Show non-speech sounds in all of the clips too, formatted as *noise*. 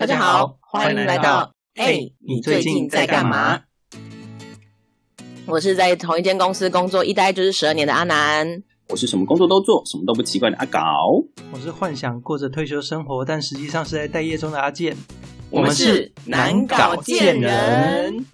大家好，欢迎来到哎，你最近在干嘛？我是在同一间公司工作一待就是十二年的阿南，我是什么工作都做，什么都不奇怪的阿搞，我是幻想过着退休生活，但实际上是在待业中的阿健。我们是难搞贱人。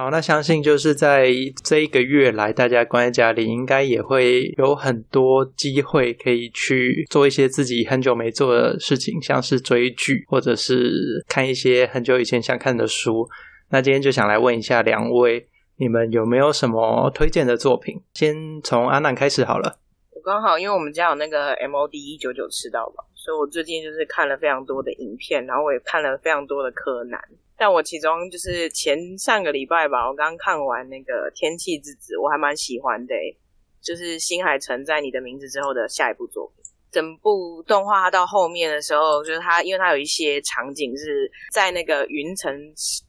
好，那相信就是在这一个月来，大家关在家里，应该也会有很多机会可以去做一些自己很久没做的事情，像是追剧，或者是看一些很久以前想看的书。那今天就想来问一下两位，你们有没有什么推荐的作品？先从阿南开始好了。我刚好因为我们家有那个 MOD 一九九吃到吧，我最近就是看了非常多的影片，然后我也看了非常多的柯南。但我其中就是前上个礼拜吧，我刚看完那个《天气之子》，我还蛮喜欢的，就是新海诚在你的名字之后的下一部作品。整部动画到后面的时候，就是它，因为它有一些场景是在那个云层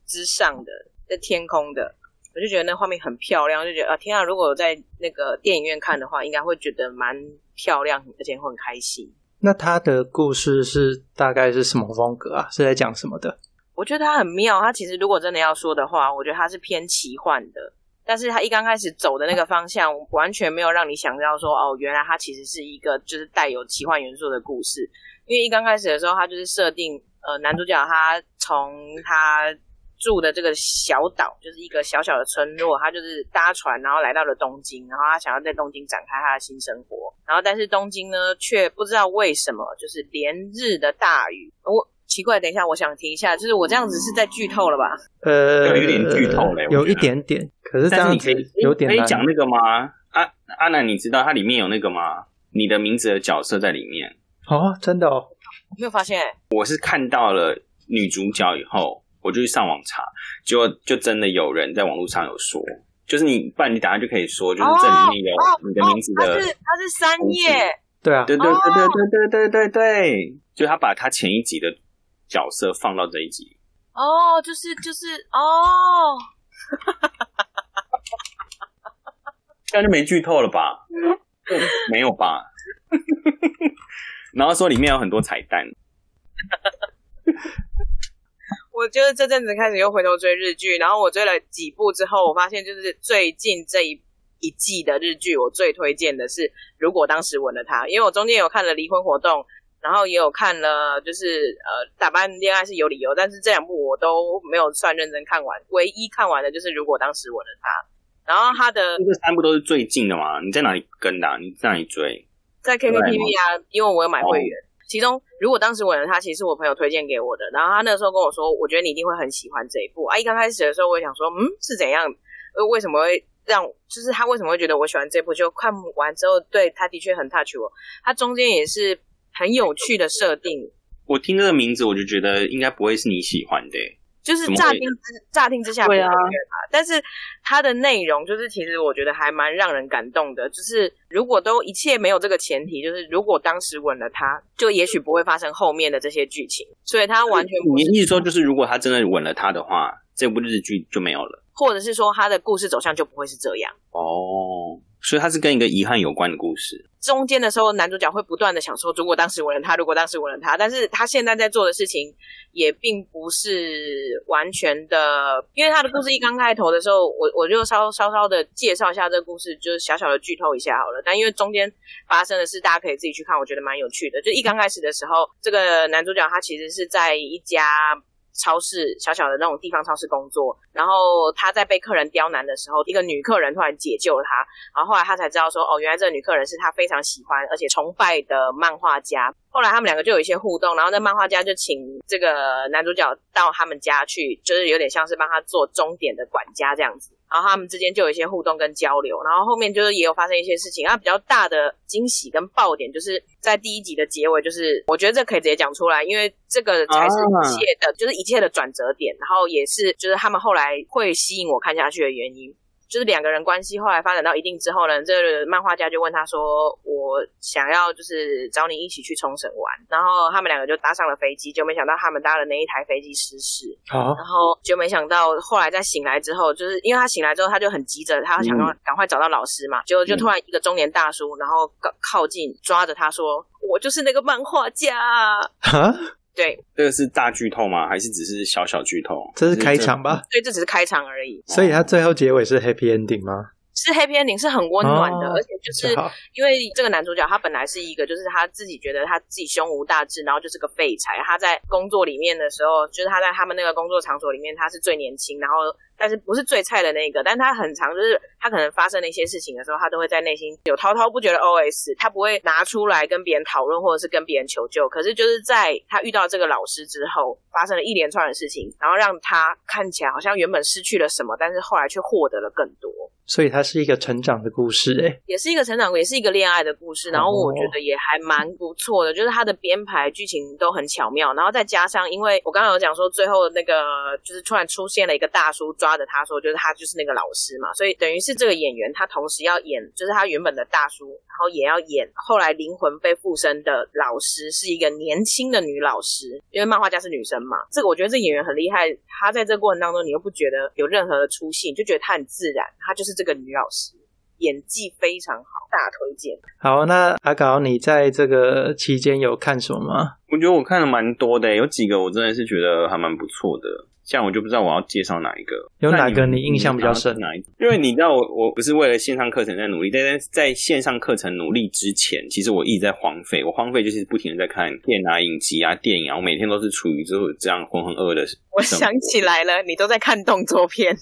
之上的，在天空的，我就觉得那画面很漂亮，就觉得啊，天啊！如果在那个电影院看的话，应该会觉得蛮漂亮，而且会很开心。那他的故事是大概是什么风格啊？是在讲什么的？我觉得他很妙，他其实如果真的要说的话，我觉得他是偏奇幻的，但是他一刚开始走的那个方向，完全没有让你想到说，哦，原来他其实是一个就是带有奇幻元素的故事。因为一刚开始的时候，他就是设定，呃，男主角他从他住的这个小岛，就是一个小小的村落，他就是搭船，然后来到了东京，然后他想要在东京展开他的新生活，然后但是东京呢，却不知道为什么就是连日的大雨，我。奇怪，等一下，我想听一下，就是我这样子是在剧透了吧？呃，有一点剧透嘞，有一点点。可是这样子有点可以讲那个吗？阿阿南，你知道它里面有那个吗？你的名字的角色在里面哦，真的哦，没有发现。我是看到了女主角以后，我就去上网查，结果就真的有人在网络上有说，就是你，不然你等下就可以说，就是这里面有你的名字的，他是他是三叶，对啊，对对对对对对对对对，就他把他前一集的。角色放到这一集哦，就是就是哦，这样就没剧透了吧？没有吧？*laughs* 然后说里面有很多彩蛋。我就是这阵子开始又回头追日剧，然后我追了几部之后，我发现就是最近这一一季的日剧，我最推荐的是《如果当时吻了他》，因为我中间有看了《离婚活动》。然后也有看了，就是呃，打扮恋爱是有理由，但是这两部我都没有算认真看完。唯一看完的就是如果当时吻了他，然后他的这三部都是最近的嘛？你在哪里跟的？你在哪里追？在 K K T V 啊，因为我有买会员。其中如果当时吻了他，其实是我朋友推荐给我的。然后他那时候跟我说，我觉得你一定会很喜欢这一部啊。一刚开始的时候，我也想说，嗯，是怎样？呃，为什么会让？就是他为什么会觉得我喜欢这部？就看完之后，对他的确很 touch 我。他中间也是。很有趣的设定，我听这个名字我就觉得应该不会是你喜欢的，就是乍听之乍听之下对啊，但是它的内容就是其实我觉得还蛮让人感动的，就是如果都一切没有这个前提，就是如果当时吻了他，就也许不会发生后面的这些剧情，所以他完全你意思说就是如果他真的吻了他的话，这部日剧就没有了，或者是说他的故事走向就不会是这样哦。所以它是跟一个遗憾有关的故事。中间的时候，男主角会不断的想说，如果当时吻了他，如果当时吻了他，但是他现在在做的事情也并不是完全的，因为他的故事一刚开头的时候，我我就稍稍稍的介绍一下这个故事，就是小小的剧透一下好了。但因为中间发生的事，大家可以自己去看，我觉得蛮有趣的。就一刚开始的时候，这个男主角他其实是在一家。超市小小的那种地方超市工作，然后他在被客人刁难的时候，一个女客人突然解救了他，然后后来他才知道说，哦，原来这个女客人是他非常喜欢而且崇拜的漫画家。后来他们两个就有一些互动，然后那漫画家就请这个男主角到他们家去，就是有点像是帮他做终点的管家这样子。然后他们之间就有一些互动跟交流，然后后面就是也有发生一些事情。啊，比较大的惊喜跟爆点就是在第一集的结尾，就是我觉得这可以直接讲出来，因为这个才是一切的，就是一切的转折点，然后也是就是他们后来会吸引我看下去的原因。就是两个人关系后来发展到一定之后呢，这个漫画家就问他说：“我想要就是找你一起去冲绳玩。”然后他们两个就搭上了飞机，就没想到他们搭的那一台飞机失事。然后就没想到后来在醒来之后，就是因为他醒来之后他就很急着，他想要赶快找到老师嘛。结果就突然一个中年大叔，然后靠靠近抓着他说：“我就是那个漫画家。”对，这个是大剧透吗？还是只是小小剧透？这是开场吧？所以这只是开场而已。所以它最后结尾是 happy ending 吗？是 happy ending，是很温暖的，哦而且就是因为这个男主角他本来是一个，就是他自己觉得他自己胸无大志，然后就是个废柴。他在工作里面的时候，就是他在他们那个工作场所里面，他是最年轻，然后但是不是最菜的那个，但他很长就是他可能发生了一些事情的时候，他都会在内心有滔滔不绝的 OS，他不会拿出来跟别人讨论或者是跟别人求救。可是就是在他遇到这个老师之后，发生了一连串的事情，然后让他看起来好像原本失去了什么，但是后来却获得了更多。所以它是一个成长的故事、欸，也是一个成长，也是一个恋爱的故事，然后我觉得也还蛮不错的，就是它的编排剧情都很巧妙，然后再加上，因为我刚刚有讲说最后那个就是突然出现了一个大叔抓着他说，就是他就是那个老师嘛，所以等于是这个演员他同时要演就是他原本的大叔，然后也要演后来灵魂被附身的老师，是一个年轻的女老师，因为漫画家是女生嘛，这个我觉得这演员很厉害，她在这个过程当中你又不觉得有任何的出戏，你就觉得她很自然，她就是这个女老师。演技非常好，大推荐。好，那阿搞，你在这个期间有看什么吗？我觉得我看了蛮多的，有几个我真的是觉得还蛮不错的。像我就不知道我要介绍哪一个，有哪个你印象比较深哪一个？因为你知道我我不是为了线上课程在努力，但是在线上课程努力之前，其实我一直在荒废。我荒废就是不停的在看片啊、影集啊、电影啊，我每天都是处于就是这样浑浑噩噩的。我想起来了，你都在看动作片，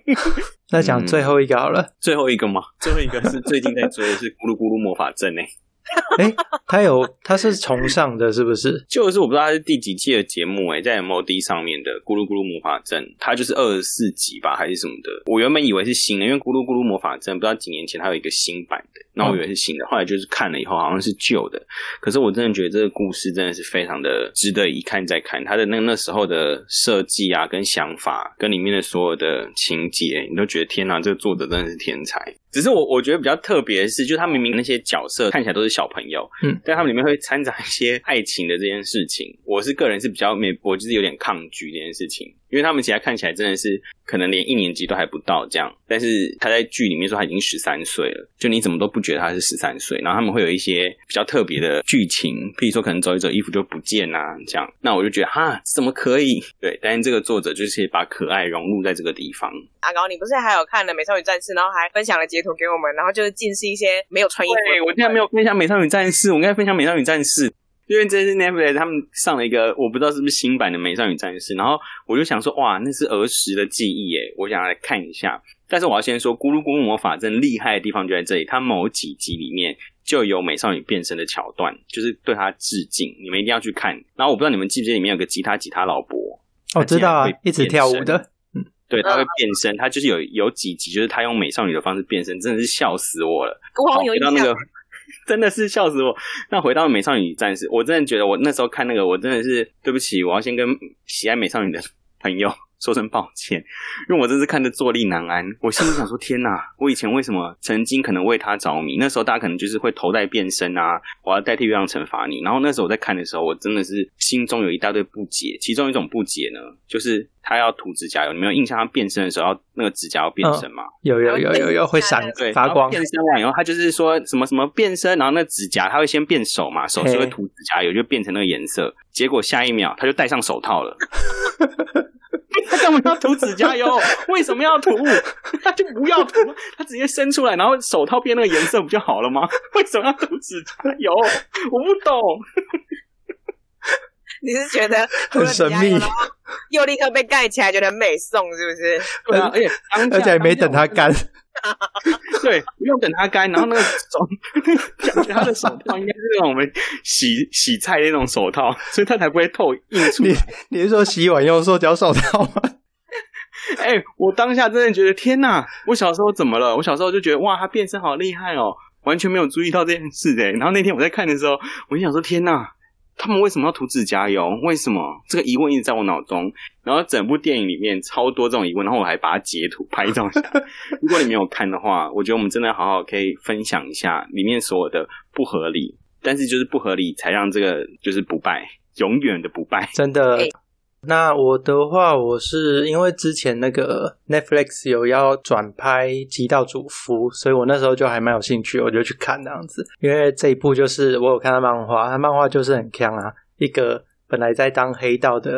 *laughs* 那讲最后一个好了。最后一个吗？最后一个是最近在追的是《咕噜咕噜魔法阵》诶。*laughs* 哎、他有他是重上的，是不是？就是我不知道他是第几季的节目诶、在 MOD 上面的《咕噜咕噜魔法阵》，它就是二十四集吧，还是什么的。我原本以为是新的，因为《咕噜咕噜魔法阵》不知道几年前它有一个新版的，那我以为是新的，后来就是看了以后好像是旧的。可是我真的觉得这个故事真的是非常的值得一看再看，它的那那时候的设计啊，跟想法，跟里面的所有的情节，你都觉得天哪，这个作者真的是天才。只是我我觉得比较特别的是，就他明明那些角色看起来都是小朋友，嗯，但他们里面会掺杂一些爱情的这件事情。我是个人是比较没，我就是有点抗拒这件事情，因为他们其实看起来真的是可能连一年级都还不到这样，但是他在剧里面说他已经十三岁了，就你怎么都不觉得他是十三岁。然后他们会有一些比较特别的剧情，譬如说可能走一走衣服就不见啊这样，那我就觉得哈怎么可以？对，但是这个作者就是把可爱融入在这个地方。阿高，你不是还有看了《美少女战士》，然后还分享了截图给我们，然后就是尽是一些没有穿衣服。对，我竟然没有分享《美少女战士》，我应该分享《美少女战士》，因为这是 Netflix 他们上了一个我不知道是不是新版的《美少女战士》，然后我就想说，哇，那是儿时的记忆耶，我想来看一下。但是我要先说，《咕噜咕噜魔法阵》厉害的地方就在这里，它某几集里面就有美少女变身的桥段，就是对它致敬，你们一定要去看。然后我不知道你们记不记得里面有个吉他吉他老伯，我知道啊一直跳舞的。对，他会嗯变身，他就是有有几集，就是他用美少女的方式变身，真的是笑死我了。我好像有印象那个，*laughs* 真的是笑死我。那回到美少女战士，我真的觉得我那时候看那个，我真的是对不起，我要先跟喜爱美少女的朋友说声抱歉，因为我真是看得坐立难安。我心里想说，天哪，我以前为什么曾经可能为他着迷？那时候大家可能就是会头戴变身啊，我要代替月亮惩罚你。然后那时候我在看的时候，我真的是心中有一大堆不解。其中一种不解呢，就是他要涂指甲油，你没有印象他变身的时候要那个指甲要变身吗？有有有有有会闪对，发光变身完以后，他就是说什么什么变身，然后那指甲他会先变手嘛，手是会嘿涂指甲油，就变成那个颜色。结果下一秒他就戴上手套了。*laughs* *laughs* 他干嘛要涂指甲油？*laughs* 为什么要涂？他就不要涂，他直接伸出来，然后手套变那个颜色不就好了吗？*laughs* 为什么要涂指甲油？我不懂。你是觉得很神秘又立刻被盖起来，觉得很美颂，是不是？对啊，而且而且还没等它干。*laughs* 对，不用等它干，然后那个手，感觉他的手套应该是那种我们洗洗菜的那种手套，所以它才不会透印出你来。你是说洗碗用塑胶手套吗？*laughs* 哎、我当下真的觉得天哪！我小时候怎么了？我小时候就觉得哇，他变身好厉害哦，完全没有注意到这件事哎。然后那天我在看的时候，我就想说天哪，他们为什么要涂指甲油？为什么？这个疑问一直在我脑中。然后整部电影里面超多这种疑问，然后我还把它截图拍照下来。如果你没有看的话，我觉得我们真的好好可以分享一下里面所有的不合理，但是就是不合理才让这个就是不败，永远的不败。真的哎。那我的话，我是因为之前那个 Netflix 有要转拍《极道主夫》，所以我那时候就还蛮有兴趣，我就去看这样子。因为这一部就是我有看到漫画，它漫画就是很强啊，一个本来在当黑道的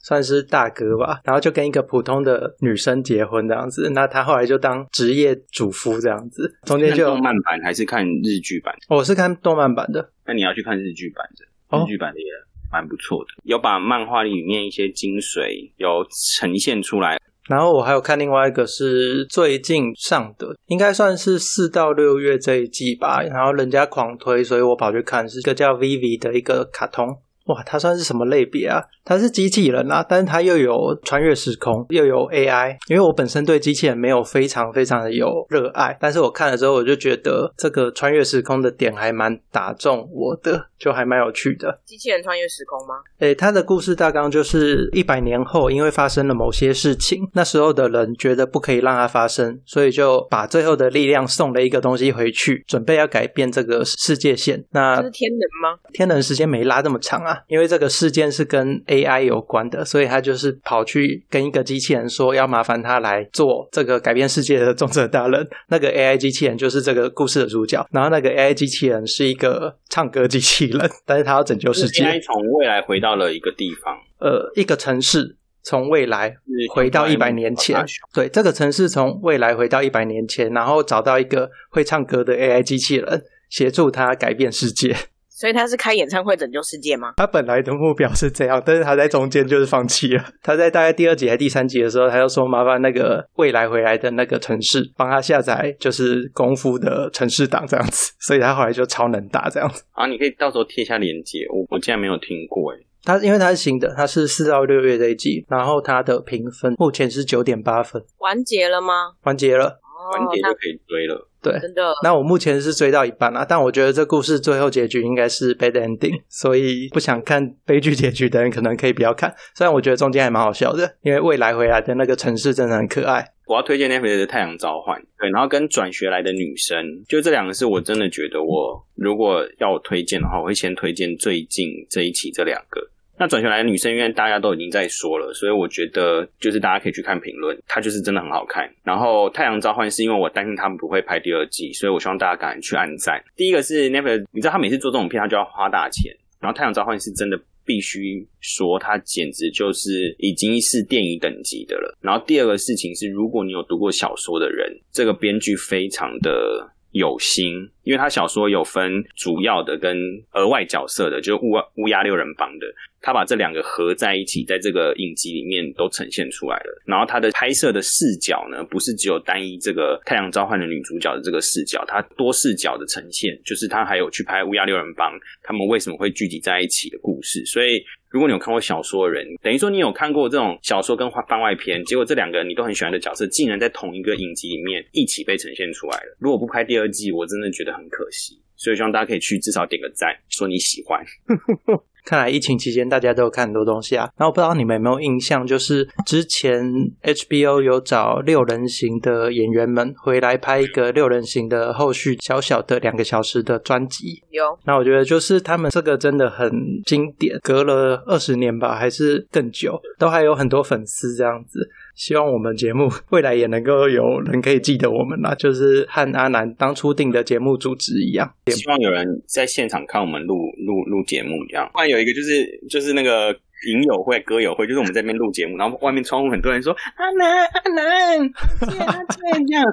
算是大哥吧，然后就跟一个普通的女生结婚这样子。那他后来就当职业主夫这样子，中间就看动漫版还是看日剧版？我是看动漫版的。那你要去看日剧版哦的，日剧版的也蛮不错的，有把漫画里面一些精髓有呈现出来。然后我还有看另外一个是最近上的，应该算是四到六月这一季吧。然后人家狂推，所以我跑去看，是一个叫 Vivi 的一个卡通。哇，它算是什么类别啊？它是机器人啊，但是它又有穿越时空，又有 AI。因为我本身对机器人没有非常非常的有热爱，但是我看了之后，我就觉得这个穿越时空的点还蛮打中我的，就还蛮有趣的。机器人穿越时空吗？诶，它的故事大纲就是一百年后，因为发生了某些事情，那时候的人觉得不可以让它发生，所以就把最后的力量送了一个东西回去，准备要改变这个世界线。那这是天能吗？天能时间没拉这么长啊，因为这个事件是跟 AI 有关的，所以他就是跑去跟一个机器人说，要麻烦他来做这个改变世界的重责大人。*laughs* 那个 AI 机器人就是这个故事的主角，然后那个 AI 机器人是一个唱歌机器人，*laughs* 但是他要拯救世界。AI 从未来回到了一个地方，呃，一个城市从未来回到一百年前，对，这个城市从未来回到一百年前，然后找到一个会唱歌的 AI 机器人，协助他改变世界。所以他是开演唱会拯救世界吗？他本来的目标是这样，但是他在中间就是放弃了。他在大概第二集还第三集的时候，他就说麻烦那个未来回来的那个城市帮他下载，就是功夫的城市档这样子，所以他后来就超能打这样子。啊，你可以到时候贴一下链接，我我竟然没有听过哎。他因为他是新的，他是四到六月这一季，然后他的评分目前是九点八分，完结了吗？完结了。完结就可以追了。对，真的那我目前是追到一半啦，但我觉得这故事最后结局应该是 bad ending，*laughs* 所以不想看悲剧结局的人可能可以不要看。虽然我觉得中间还蛮好笑的，因为未来回来的那个城市真的很可爱。我要推荐 Netflix 的《太阳召唤》，对，然后跟转学来的女生，就这两个是我真的觉得我如果要我推荐的话，我会先推荐最近这一期这两个。那转学来的女生，因为大家都已经在说了，所以我觉得就是大家可以去看评论，它就是真的很好看。然后《太阳召唤》是因为我担心他们不会拍第二季，所以我希望大家赶紧去按赞。第一个是 Netflix，你知道他每次做这种片，他就要花大钱，然后《太阳召唤》是真的必须说，它简直就是已经是电影等级的了。然后第二个事情是，如果你有读过小说的人，这个编剧非常的有心，因为他小说有分主要的跟额外角色的，就乌乌鸦六人帮的，他把这两个合在一起，在这个影集里面都呈现出来了。然后他的拍摄的视角呢，不是只有单一这个太阳召唤的女主角的这个视角，他多视角的呈现，就是他还有去拍乌鸦六人帮他们为什么会聚集在一起的故事。所以，如果你有看过小说的人，等于说你有看过这种小说跟番外篇，结果这两个你都很喜欢的角色，竟然在同一个影集里面一起被呈现出来了。如果不拍第二季，我真的觉得很可惜。所以希望大家可以去至少点个赞，说你喜欢。*laughs* 看来疫情期间大家都有看很多东西啊。那我不知道你们有没有印象，就是之前 HBO 有找六人行的演员们回来拍一个六人行的后续小小的两个小时的专辑。有那我觉得就是他们这个真的很经典，隔了二十年吧，还是更久，都还有很多粉丝这样子。希望我们节目未来也能够有人可以记得我们啦，就是和阿南当初定的节目主旨一样。希望有人在现场看我们录录录节目这样。有一个就是就是那个影友会、歌友会，就是我们在那边录节目，然后外面窗户很多人说阿南阿南，这样这样。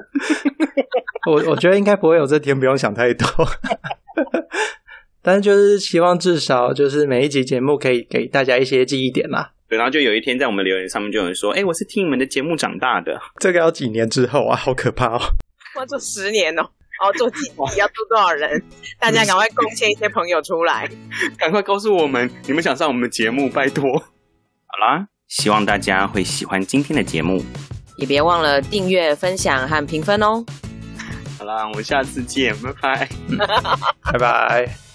*laughs* 我我觉得应该不会有这天，不用想太多。*laughs* 但是就是希望至少就是每一集节目可以给大家一些记忆点啦。对，然后就有一天在我们留言上面就有人说，哎、我是听你们的节目长大的。这个要几年之后啊，好可怕哦！要做十年哦，哦，做几集要做多少人？*laughs* 大家赶快贡献一些朋友出来。赶快告诉我们你们想上我们的节目，拜托。好啦，希望大家会喜欢今天的节目。也别忘了订阅、分享和评分哦。好啦，我们下次见，拜拜。*laughs* 拜拜。